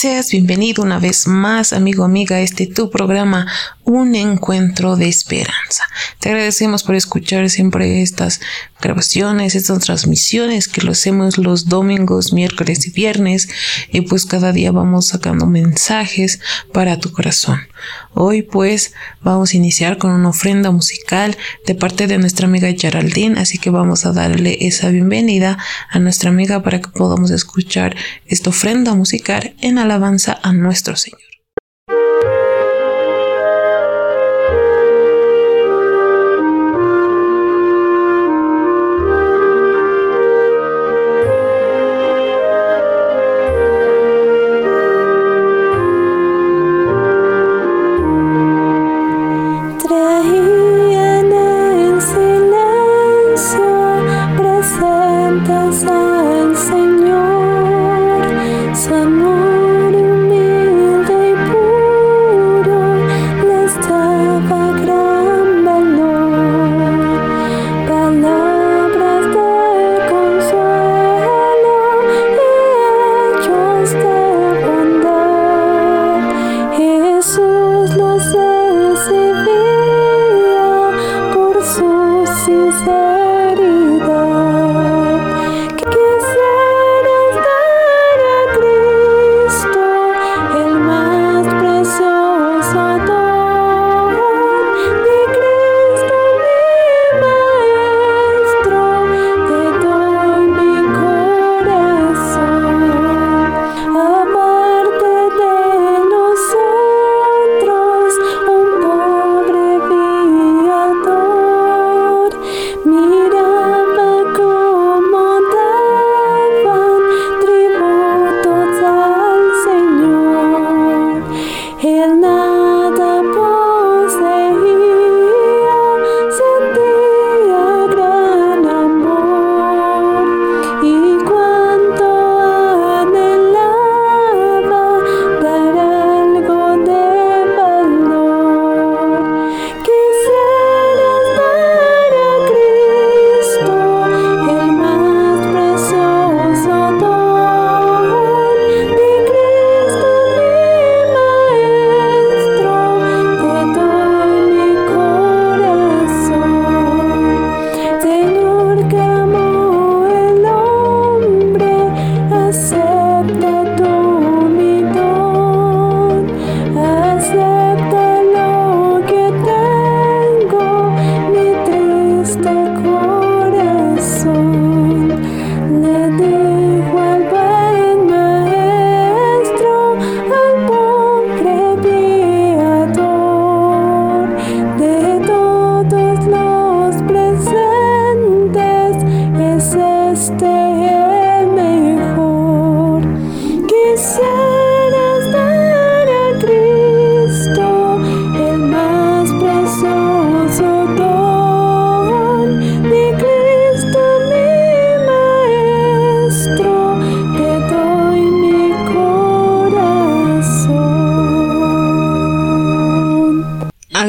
Seas bienvenido una vez más, amigo, amiga, a este tu programa, Un Encuentro de Esperanza. Te agradecemos por escuchar siempre estas grabaciones, estas transmisiones que lo hacemos los domingos, miércoles y viernes, y pues cada día vamos sacando mensajes para tu corazón. Hoy pues vamos a iniciar con una ofrenda musical de parte de nuestra amiga Geraldine, así que vamos a darle esa bienvenida a nuestra amiga para que podamos escuchar esta ofrenda musical en alabanza a nuestro Señor.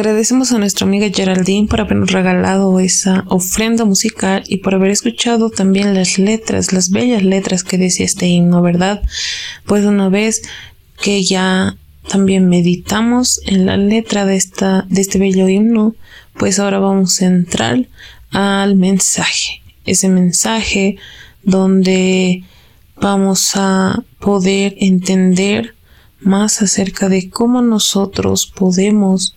Agradecemos a nuestra amiga Geraldine por habernos regalado esa ofrenda musical y por haber escuchado también las letras, las bellas letras que decía este himno, ¿verdad? Pues una vez que ya también meditamos en la letra de, esta, de este bello himno, pues ahora vamos a entrar al mensaje. Ese mensaje donde vamos a poder entender más acerca de cómo nosotros podemos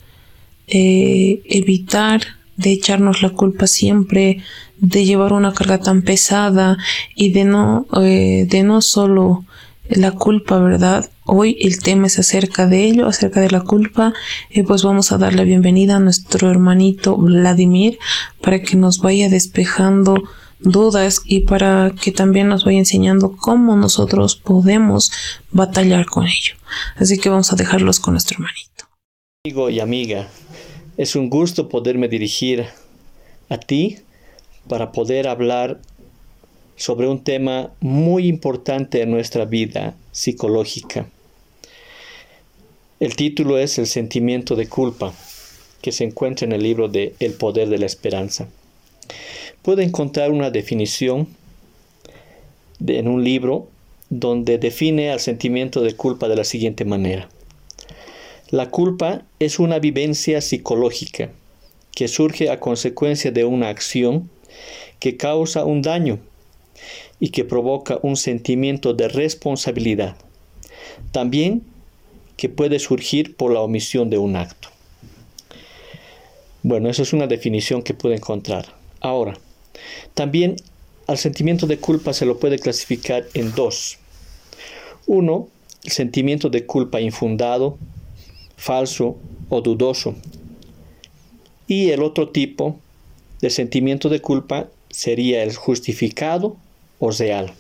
eh, evitar de echarnos la culpa siempre, de llevar una carga tan pesada y de no, eh, de no solo la culpa, ¿verdad? Hoy el tema es acerca de ello, acerca de la culpa. y pues vamos a dar la bienvenida a nuestro hermanito Vladimir para que nos vaya despejando dudas y para que también nos vaya enseñando cómo nosotros podemos batallar con ello. Así que vamos a dejarlos con nuestro hermanito. Amigo y amiga, es un gusto poderme dirigir a ti para poder hablar sobre un tema muy importante en nuestra vida psicológica. El título es El sentimiento de culpa, que se encuentra en el libro de El poder de la esperanza. Puede encontrar una definición en un libro donde define al sentimiento de culpa de la siguiente manera. La culpa es una vivencia psicológica que surge a consecuencia de una acción que causa un daño y que provoca un sentimiento de responsabilidad. También que puede surgir por la omisión de un acto. Bueno, esa es una definición que puede encontrar. Ahora, también al sentimiento de culpa se lo puede clasificar en dos. Uno, el sentimiento de culpa infundado, falso o dudoso. Y el otro tipo de sentimiento de culpa sería el justificado o real.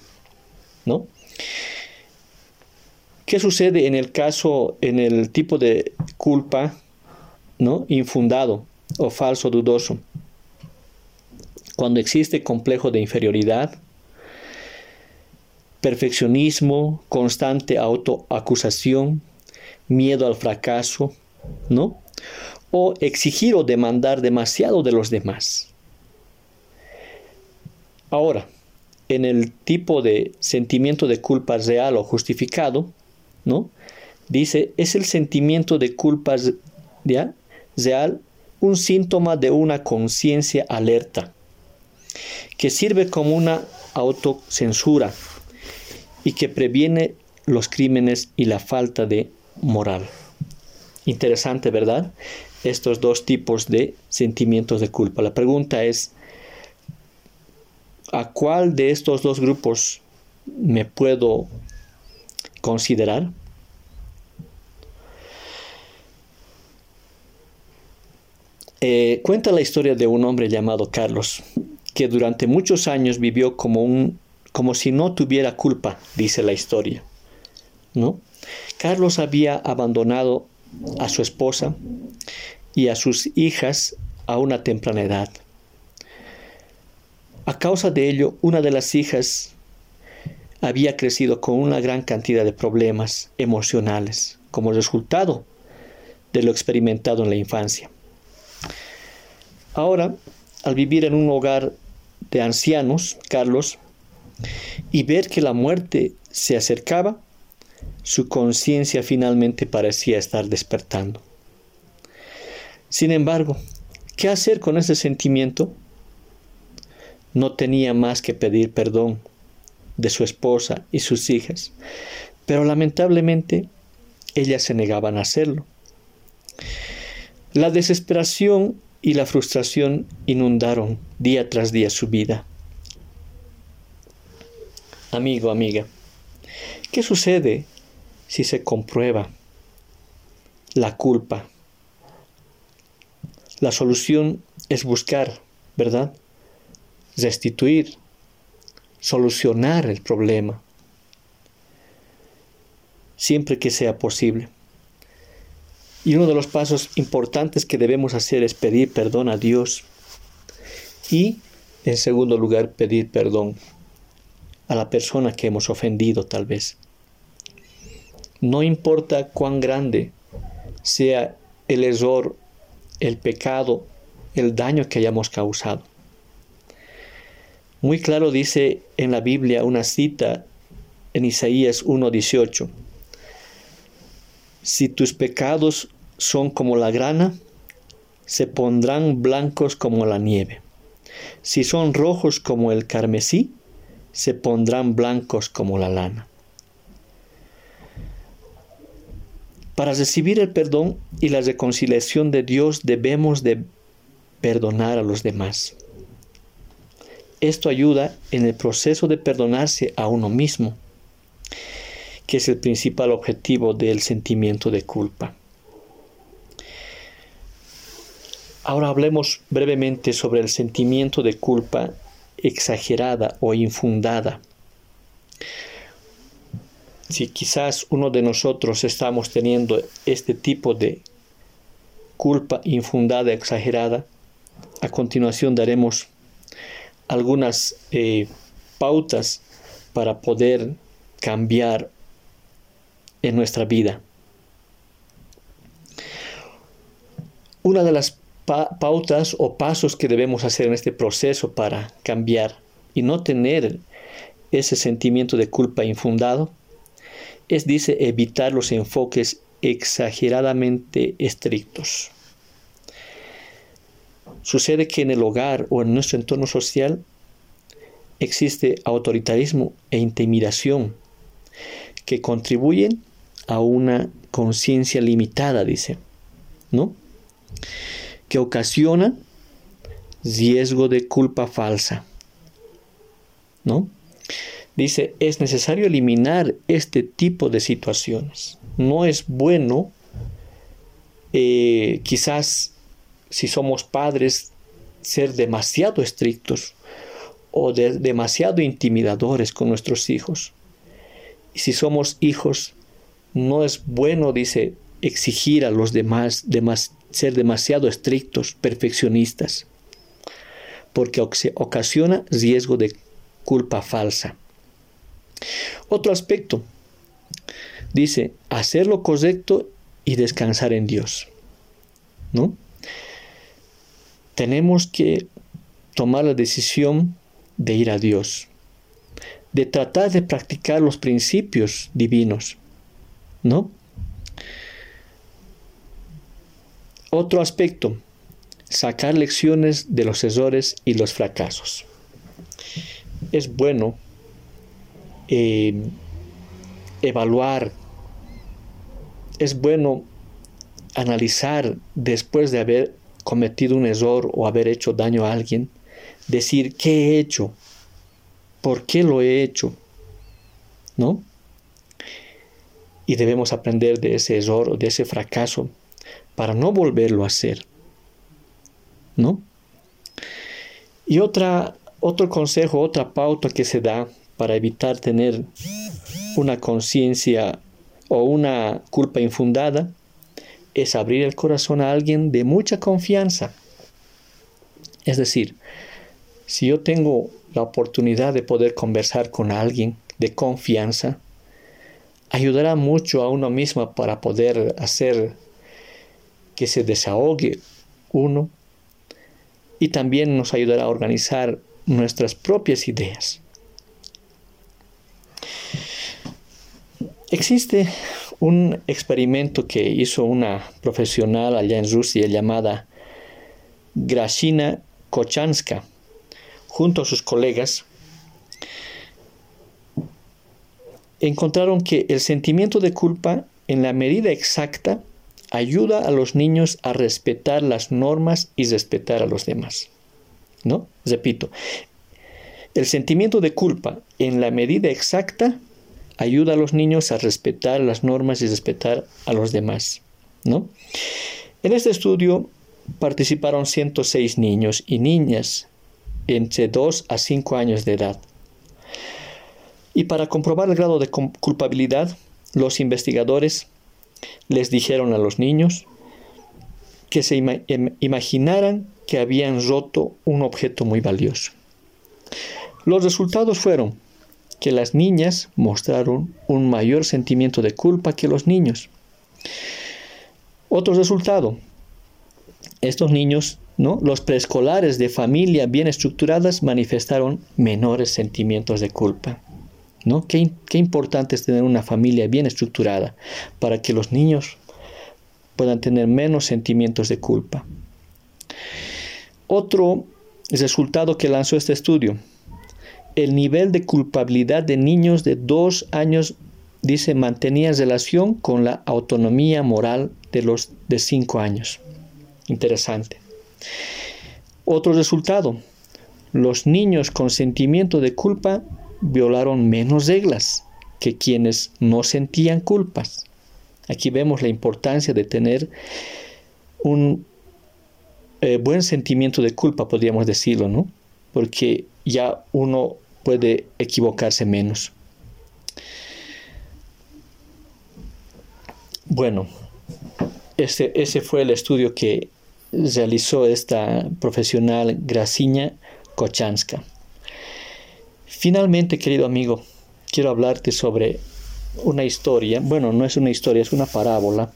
¿No? ¿Qué sucede en el caso, en el tipo de culpa, ¿no? Infundado o falso dudoso? Cuando existe complejo de inferioridad, perfeccionismo, constante autoacusación, miedo al fracaso, ¿no? O exigir o demandar demasiado de los demás. Ahora, en el tipo de sentimiento de culpa real o justificado, ¿no? Dice, es el sentimiento de culpa real un síntoma de una conciencia alerta, que sirve como una autocensura y que previene los crímenes y la falta de moral. Interesante, ¿verdad? Estos dos tipos de sentimientos de culpa. La pregunta es, ¿a cuál de estos dos grupos me puedo considerar? Eh, cuenta la historia de un hombre llamado Carlos, que durante muchos años vivió como, un, como si no tuviera culpa, dice la historia. ¿no? Carlos había abandonado a su esposa y a sus hijas a una temprana edad. A causa de ello, una de las hijas había crecido con una gran cantidad de problemas emocionales como resultado de lo experimentado en la infancia. Ahora, al vivir en un hogar de ancianos, Carlos, y ver que la muerte se acercaba, su conciencia finalmente parecía estar despertando. Sin embargo, ¿qué hacer con ese sentimiento? No tenía más que pedir perdón de su esposa y sus hijas, pero lamentablemente ellas se negaban a hacerlo. La desesperación y la frustración inundaron día tras día su vida. Amigo, amiga, ¿qué sucede si se comprueba la culpa. La solución es buscar, ¿verdad? Restituir, solucionar el problema, siempre que sea posible. Y uno de los pasos importantes que debemos hacer es pedir perdón a Dios y, en segundo lugar, pedir perdón a la persona que hemos ofendido tal vez. No importa cuán grande sea el error, el pecado, el daño que hayamos causado. Muy claro dice en la Biblia una cita en Isaías 1:18. Si tus pecados son como la grana, se pondrán blancos como la nieve. Si son rojos como el carmesí, se pondrán blancos como la lana. Para recibir el perdón y la reconciliación de Dios debemos de perdonar a los demás. Esto ayuda en el proceso de perdonarse a uno mismo, que es el principal objetivo del sentimiento de culpa. Ahora hablemos brevemente sobre el sentimiento de culpa exagerada o infundada si quizás uno de nosotros estamos teniendo este tipo de culpa infundada, exagerada, a continuación daremos algunas eh, pautas para poder cambiar en nuestra vida. Una de las pautas o pasos que debemos hacer en este proceso para cambiar y no tener ese sentimiento de culpa infundado es, dice, evitar los enfoques exageradamente estrictos. Sucede que en el hogar o en nuestro entorno social existe autoritarismo e intimidación que contribuyen a una conciencia limitada, dice, ¿no? Que ocasiona riesgo de culpa falsa, ¿no? Dice, es necesario eliminar este tipo de situaciones. No es bueno, eh, quizás si somos padres, ser demasiado estrictos o demasiado intimidadores con nuestros hijos. Y si somos hijos, no es bueno, dice, exigir a los demás, ser demasiado estrictos, perfeccionistas, porque ocasiona riesgo de culpa falsa. Otro aspecto, dice, hacer lo correcto y descansar en Dios. ¿No? Tenemos que tomar la decisión de ir a Dios, de tratar de practicar los principios divinos, ¿no? Otro aspecto, sacar lecciones de los errores y los fracasos. Es bueno eh, evaluar, es bueno analizar después de haber cometido un error o haber hecho daño a alguien, decir qué he hecho, por qué lo he hecho, ¿no? Y debemos aprender de ese error o de ese fracaso para no volverlo a hacer, ¿no? Y otra, otro consejo, otra pauta que se da para evitar tener una conciencia o una culpa infundada es abrir el corazón a alguien de mucha confianza. Es decir, si yo tengo la oportunidad de poder conversar con alguien de confianza, ayudará mucho a uno mismo para poder hacer que se desahogue uno y también nos ayudará a organizar nuestras propias ideas. Existe un experimento que hizo una profesional allá en Rusia llamada Grashina Kochanska, junto a sus colegas, encontraron que el sentimiento de culpa en la medida exacta ayuda a los niños a respetar las normas y respetar a los demás. ¿No? Repito, el sentimiento de culpa en la medida exacta ayuda a los niños a respetar las normas y respetar a los demás. ¿no? En este estudio participaron 106 niños y niñas entre 2 a 5 años de edad. Y para comprobar el grado de culpabilidad, los investigadores les dijeron a los niños que se imaginaran que habían roto un objeto muy valioso. Los resultados fueron que las niñas mostraron un mayor sentimiento de culpa que los niños. Otro resultado, estos niños, ¿no? los preescolares de familia bien estructuradas manifestaron menores sentimientos de culpa. ¿no? Qué, qué importante es tener una familia bien estructurada para que los niños puedan tener menos sentimientos de culpa. Otro resultado que lanzó este estudio, el nivel de culpabilidad de niños de dos años, dice, mantenía relación con la autonomía moral de los de cinco años. Interesante. Otro resultado, los niños con sentimiento de culpa violaron menos reglas que quienes no sentían culpas. Aquí vemos la importancia de tener un eh, buen sentimiento de culpa, podríamos decirlo, ¿no? Porque ya uno puede equivocarse menos. Bueno, ese, ese fue el estudio que realizó esta profesional Graciña Kochanska. Finalmente, querido amigo, quiero hablarte sobre una historia, bueno, no es una historia, es una parábola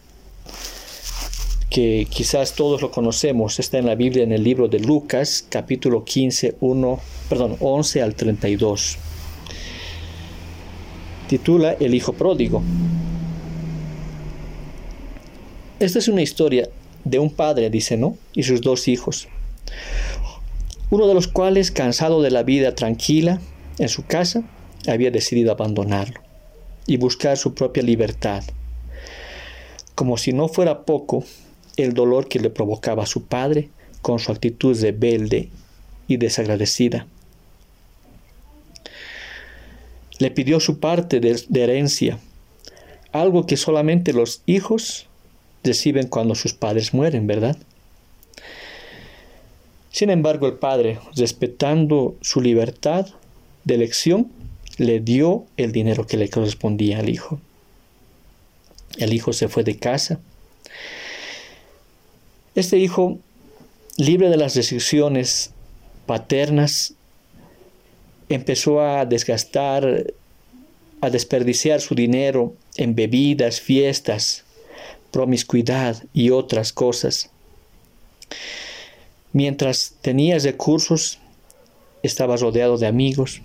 que quizás todos lo conocemos, está en la Biblia en el libro de Lucas, capítulo 15, 1, perdón, 11 al 32. titula El Hijo Pródigo. Esta es una historia de un padre, dice, ¿no? Y sus dos hijos. Uno de los cuales, cansado de la vida tranquila en su casa, había decidido abandonarlo y buscar su propia libertad. Como si no fuera poco el dolor que le provocaba a su padre con su actitud rebelde y desagradecida. Le pidió su parte de, de herencia, algo que solamente los hijos reciben cuando sus padres mueren, ¿verdad? Sin embargo, el padre, respetando su libertad de elección, le dio el dinero que le correspondía al hijo. El hijo se fue de casa. Este hijo, libre de las restricciones paternas, empezó a desgastar, a desperdiciar su dinero en bebidas, fiestas, promiscuidad y otras cosas. Mientras tenía recursos, estaba rodeado de amigos.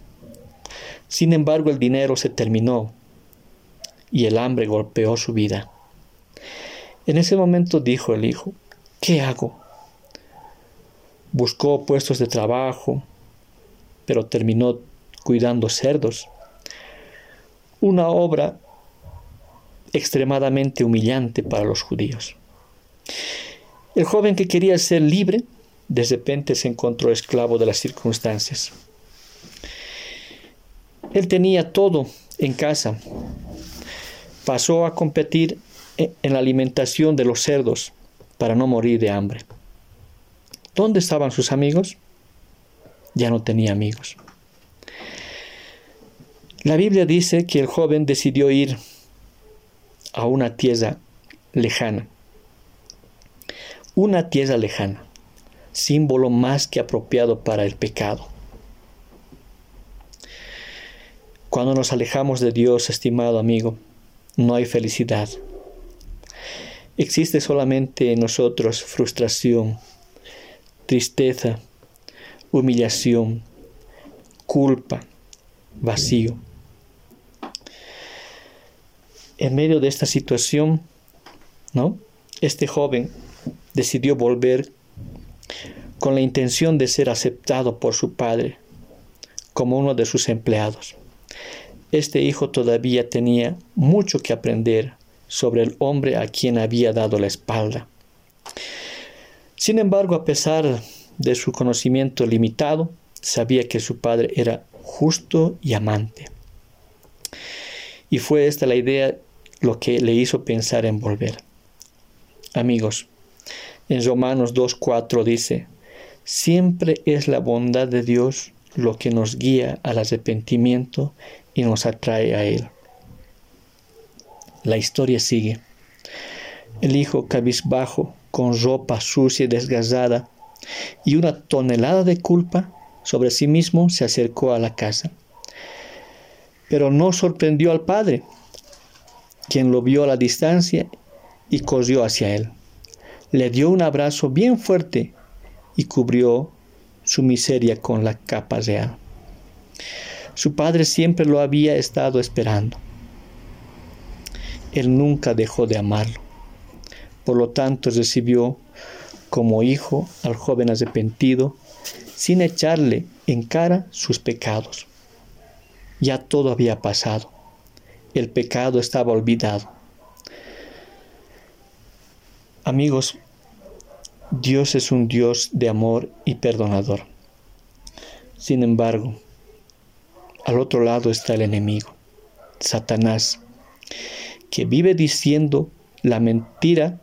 Sin embargo, el dinero se terminó y el hambre golpeó su vida. En ese momento dijo el hijo, ¿qué hago? Buscó puestos de trabajo, pero terminó cuidando cerdos. Una obra extremadamente humillante para los judíos. El joven que quería ser libre, de repente se encontró esclavo de las circunstancias. Él tenía todo en casa. Pasó a competir en la alimentación de los cerdos para no morir de hambre. ¿Dónde estaban sus amigos? Ya no tenía amigos. La Biblia dice que el joven decidió ir a una tierra lejana. Una tierra lejana, símbolo más que apropiado para el pecado. Cuando nos alejamos de Dios, estimado amigo, no hay felicidad. Existe solamente en nosotros frustración, tristeza, humillación, culpa, vacío. En medio de esta situación, ¿no? Este joven decidió volver con la intención de ser aceptado por su padre como uno de sus empleados. Este hijo todavía tenía mucho que aprender sobre el hombre a quien había dado la espalda. Sin embargo, a pesar de su conocimiento limitado, sabía que su padre era justo y amante. Y fue esta la idea lo que le hizo pensar en volver. Amigos, en Romanos 2.4 dice, siempre es la bondad de Dios lo que nos guía al arrepentimiento y nos atrae a Él. La historia sigue. El hijo cabizbajo, con ropa sucia y desgastada, y una tonelada de culpa sobre sí mismo, se acercó a la casa. Pero no sorprendió al padre, quien lo vio a la distancia y corrió hacia él. Le dio un abrazo bien fuerte y cubrió su miseria con la capa real. Su padre siempre lo había estado esperando. Él nunca dejó de amarlo. Por lo tanto, recibió como hijo al joven arrepentido sin echarle en cara sus pecados. Ya todo había pasado. El pecado estaba olvidado. Amigos, Dios es un Dios de amor y perdonador. Sin embargo, al otro lado está el enemigo, Satanás, que vive diciendo la mentira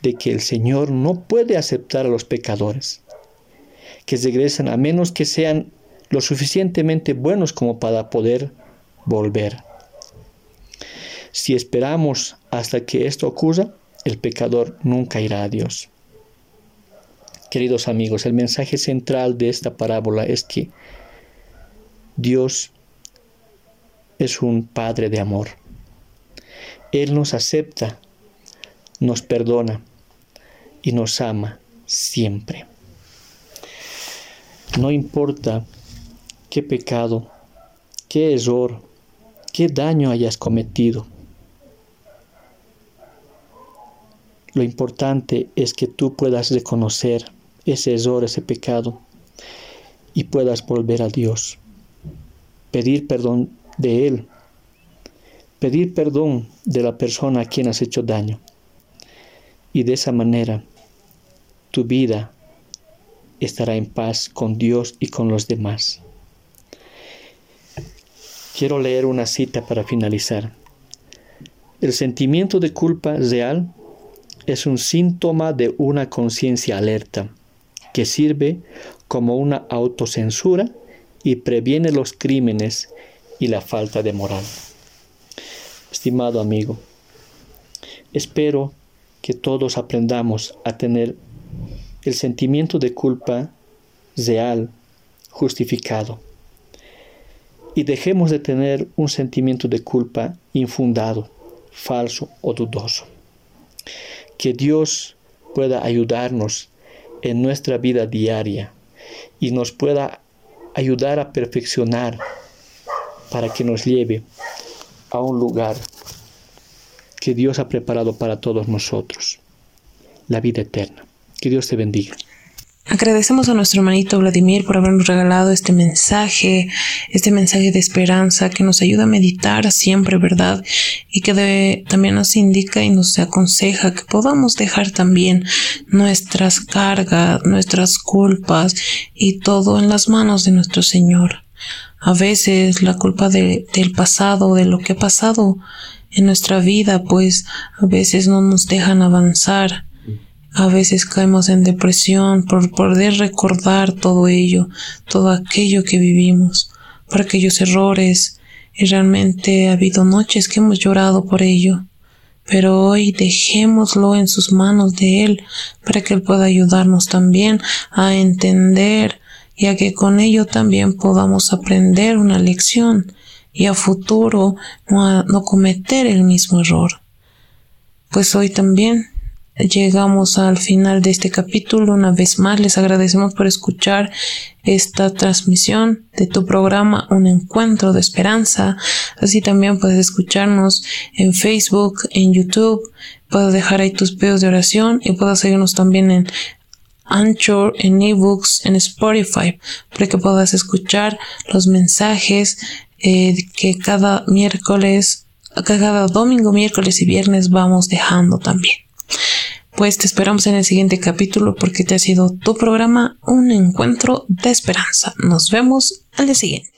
de que el Señor no puede aceptar a los pecadores, que regresan a menos que sean lo suficientemente buenos como para poder volver. Si esperamos hasta que esto ocurra, el pecador nunca irá a Dios. Queridos amigos, el mensaje central de esta parábola es que Dios es un Padre de amor. Él nos acepta, nos perdona y nos ama siempre. No importa qué pecado, qué error qué daño hayas cometido. Lo importante es que tú puedas reconocer ese error, ese pecado, y puedas volver a Dios, pedir perdón de Él, pedir perdón de la persona a quien has hecho daño. Y de esa manera tu vida estará en paz con Dios y con los demás. Quiero leer una cita para finalizar. El sentimiento de culpa real es un síntoma de una conciencia alerta que sirve como una autocensura y previene los crímenes y la falta de moral. Estimado amigo, espero que todos aprendamos a tener el sentimiento de culpa real, justificado. Y dejemos de tener un sentimiento de culpa infundado, falso o dudoso. Que Dios pueda ayudarnos en nuestra vida diaria y nos pueda ayudar a perfeccionar para que nos lleve a un lugar que Dios ha preparado para todos nosotros, la vida eterna. Que Dios te bendiga. Agradecemos a nuestro hermanito Vladimir por habernos regalado este mensaje, este mensaje de esperanza que nos ayuda a meditar siempre, ¿verdad? Y que también nos indica y nos aconseja que podamos dejar también nuestras cargas, nuestras culpas y todo en las manos de nuestro Señor. A veces la culpa del pasado, de lo que ha pasado en nuestra vida, pues a veces no nos dejan avanzar a veces caemos en depresión por poder recordar todo ello, todo aquello que vivimos, por aquellos errores, y realmente ha habido noches que hemos llorado por ello. Pero hoy dejémoslo en sus manos de Él para que Él pueda ayudarnos también a entender y a que con ello también podamos aprender una lección y a futuro no, no cometer el mismo error. Pues hoy también llegamos al final de este capítulo. Una vez más, les agradecemos por escuchar esta transmisión de tu programa Un Encuentro de Esperanza. Así también puedes escucharnos en Facebook, en YouTube. Puedes dejar ahí tus pedidos de oración y puedes seguirnos también en Anchor, en ebooks, en Spotify, para que puedas escuchar los mensajes eh, que cada miércoles, cada domingo, miércoles y viernes vamos dejando también. Pues te esperamos en el siguiente capítulo porque te ha sido tu programa un encuentro de esperanza. Nos vemos al día siguiente.